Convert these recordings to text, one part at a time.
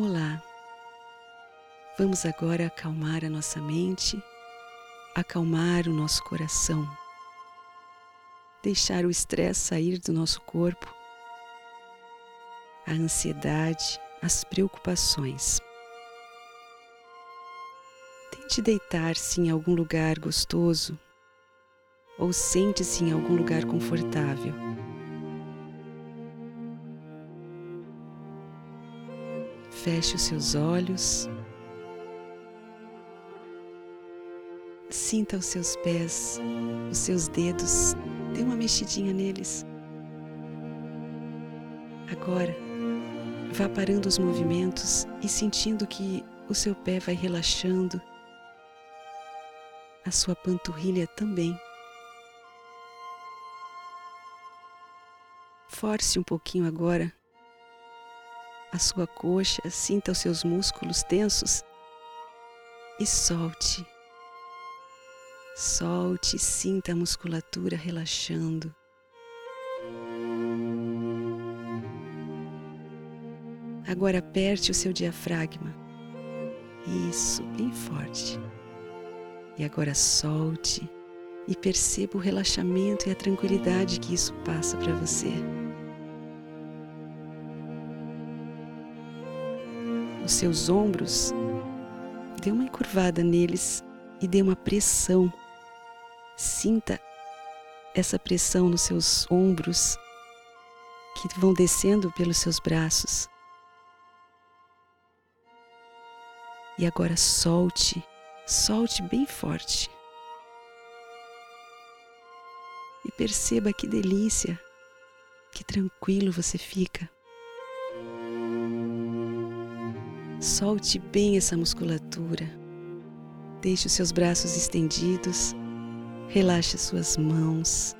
Olá! Vamos agora acalmar a nossa mente, acalmar o nosso coração, deixar o estresse sair do nosso corpo, a ansiedade, as preocupações. Tente deitar-se em algum lugar gostoso ou sente-se em algum lugar confortável. Feche os seus olhos. Sinta os seus pés, os seus dedos, dê uma mexidinha neles. Agora, vá parando os movimentos e sentindo que o seu pé vai relaxando, a sua panturrilha também. Force um pouquinho agora a sua coxa, sinta os seus músculos tensos e solte. Solte, sinta a musculatura relaxando. Agora aperte o seu diafragma. Isso, bem forte. E agora solte e perceba o relaxamento e a tranquilidade que isso passa para você. Os seus ombros, dê uma encurvada neles e dê uma pressão. Sinta essa pressão nos seus ombros que vão descendo pelos seus braços. E agora solte, solte bem forte. E perceba que delícia, que tranquilo você fica. Solte bem essa musculatura. Deixe os seus braços estendidos. Relaxe suas mãos.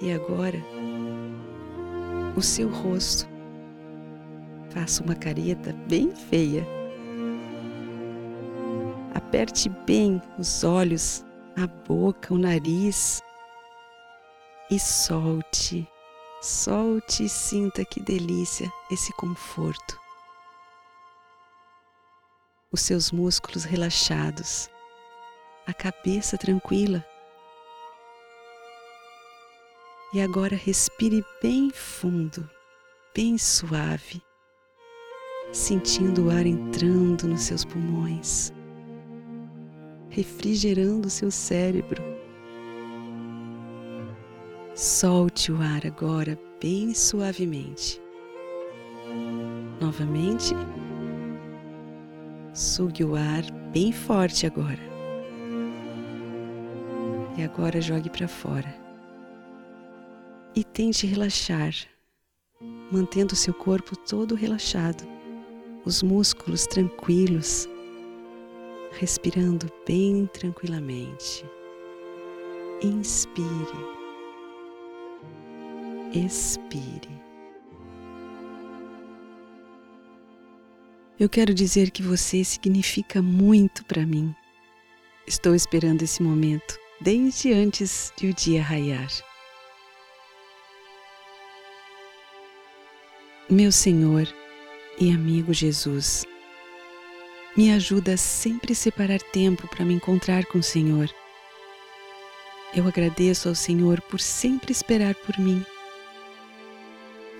E agora, o seu rosto. Faça uma careta bem feia. Aperte bem os olhos, a boca, o nariz e solte. Solte e sinta que delícia esse conforto. Os seus músculos relaxados, a cabeça tranquila. E agora respire bem fundo, bem suave, sentindo o ar entrando nos seus pulmões, refrigerando seu cérebro Solte o ar agora bem suavemente. Novamente, sugue o ar bem forte agora. E agora jogue para fora. E tente relaxar, mantendo seu corpo todo relaxado, os músculos tranquilos, respirando bem tranquilamente. Inspire expire. Eu quero dizer que você significa muito para mim. Estou esperando esse momento desde antes de o dia raiar. Meu Senhor e amigo Jesus, me ajuda a sempre separar tempo para me encontrar com o Senhor. Eu agradeço ao Senhor por sempre esperar por mim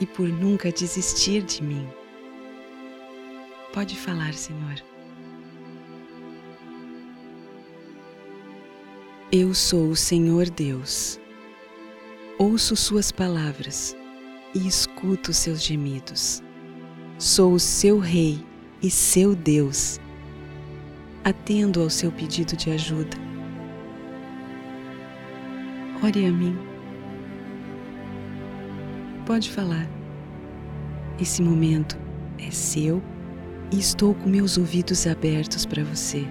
e por nunca desistir de mim. Pode falar, Senhor. Eu sou o Senhor Deus. Ouço Suas palavras e escuto seus gemidos. Sou o seu Rei e seu Deus. Atendo ao seu pedido de ajuda. Ore a mim pode falar. Esse momento é seu e estou com meus ouvidos abertos para você.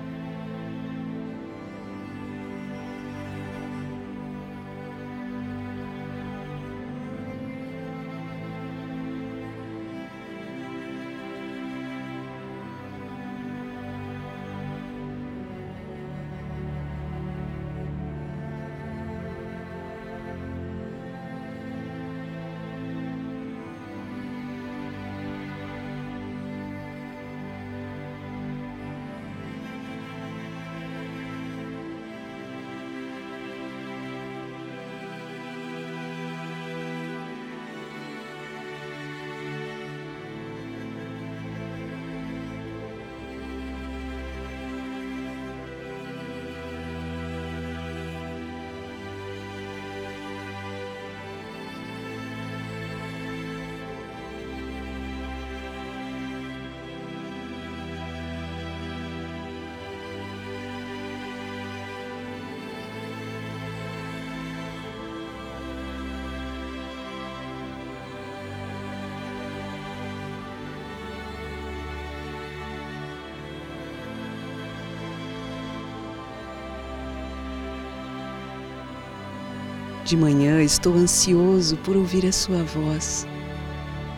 De manhã estou ansioso por ouvir a sua voz.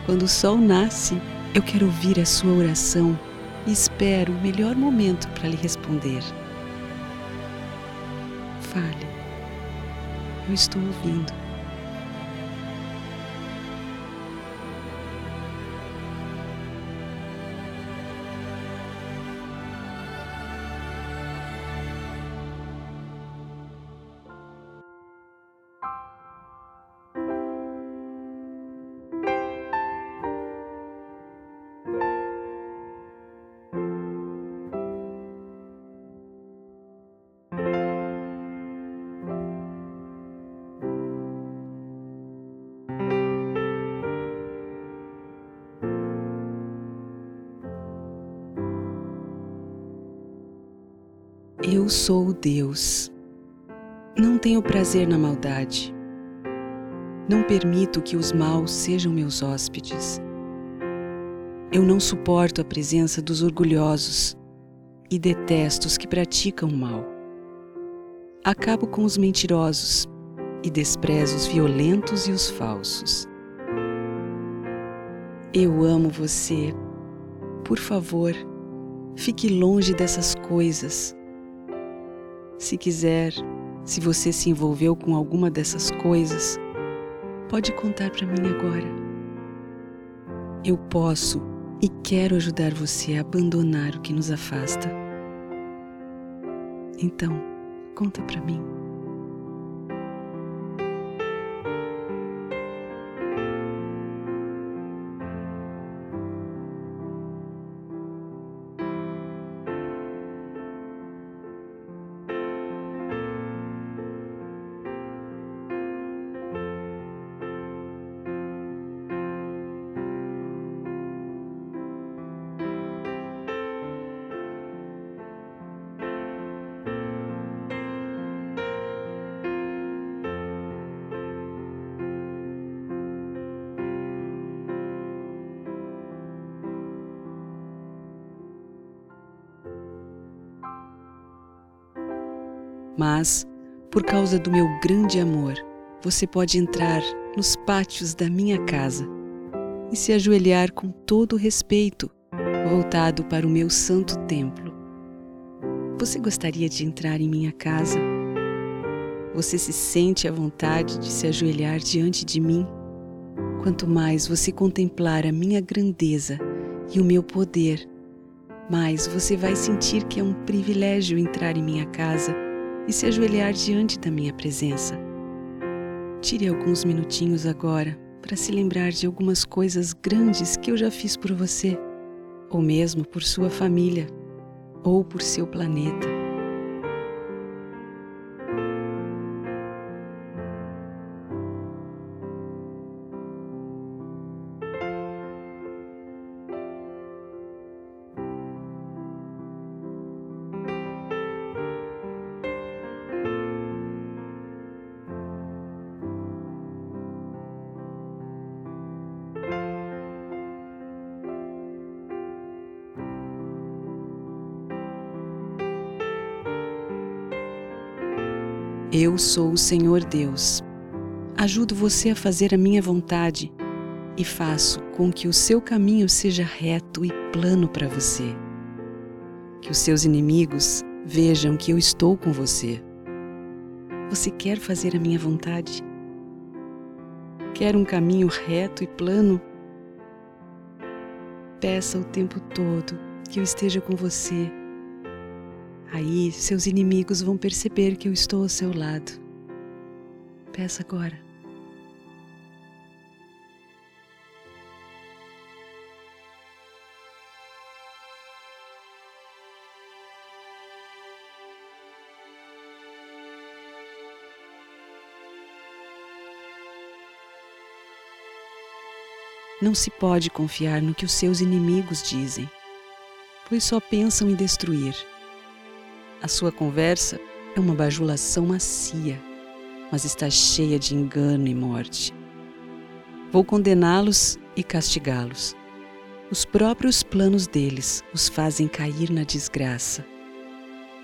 Quando o sol nasce, eu quero ouvir a sua oração e espero o melhor momento para lhe responder. Fale, eu estou ouvindo. Eu sou Deus. Não tenho prazer na maldade. Não permito que os maus sejam meus hóspedes. Eu não suporto a presença dos orgulhosos e detesto os que praticam o mal. Acabo com os mentirosos e desprezo os violentos e os falsos. Eu amo você. Por favor, fique longe dessas coisas se quiser, se você se envolveu com alguma dessas coisas, pode contar para mim agora. Eu posso e quero ajudar você a abandonar o que nos afasta. Então, conta para mim. Mas, por causa do meu grande amor, você pode entrar nos pátios da minha casa e se ajoelhar com todo respeito, voltado para o meu santo templo. Você gostaria de entrar em minha casa? Você se sente à vontade de se ajoelhar diante de mim? Quanto mais você contemplar a minha grandeza e o meu poder, mais você vai sentir que é um privilégio entrar em minha casa e se ajoelhar diante da minha presença. Tire alguns minutinhos agora para se lembrar de algumas coisas grandes que eu já fiz por você, ou mesmo por sua família, ou por seu planeta. Eu sou o Senhor Deus. Ajudo você a fazer a minha vontade e faço com que o seu caminho seja reto e plano para você. Que os seus inimigos vejam que eu estou com você. Você quer fazer a minha vontade? Quer um caminho reto e plano? Peça o tempo todo que eu esteja com você Aí seus inimigos vão perceber que eu estou ao seu lado. Peça agora. Não se pode confiar no que os seus inimigos dizem, pois só pensam em destruir. A sua conversa é uma bajulação macia, mas está cheia de engano e morte. Vou condená-los e castigá-los. Os próprios planos deles os fazem cair na desgraça.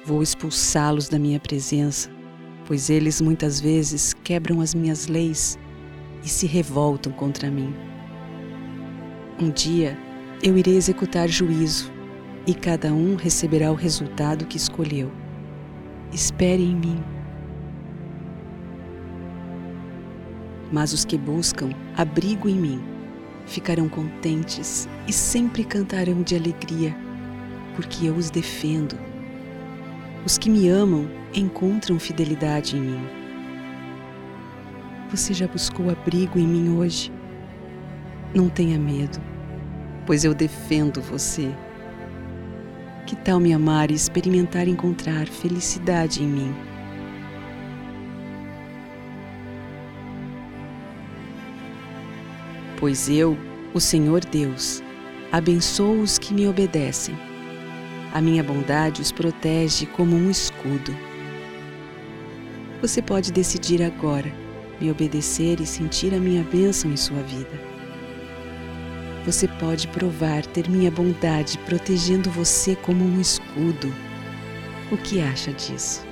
Vou expulsá-los da minha presença, pois eles muitas vezes quebram as minhas leis e se revoltam contra mim. Um dia eu irei executar juízo e cada um receberá o resultado que escolheu. Espere em mim. Mas os que buscam abrigo em mim ficarão contentes e sempre cantarão de alegria, porque eu os defendo. Os que me amam encontram fidelidade em mim. Você já buscou abrigo em mim hoje? Não tenha medo, pois eu defendo você. Que tal me amar e experimentar encontrar felicidade em mim? Pois eu, o Senhor Deus, abençoo os que me obedecem. A minha bondade os protege como um escudo. Você pode decidir agora me obedecer e sentir a minha bênção em sua vida. Você pode provar ter minha bondade protegendo você como um escudo. O que acha disso?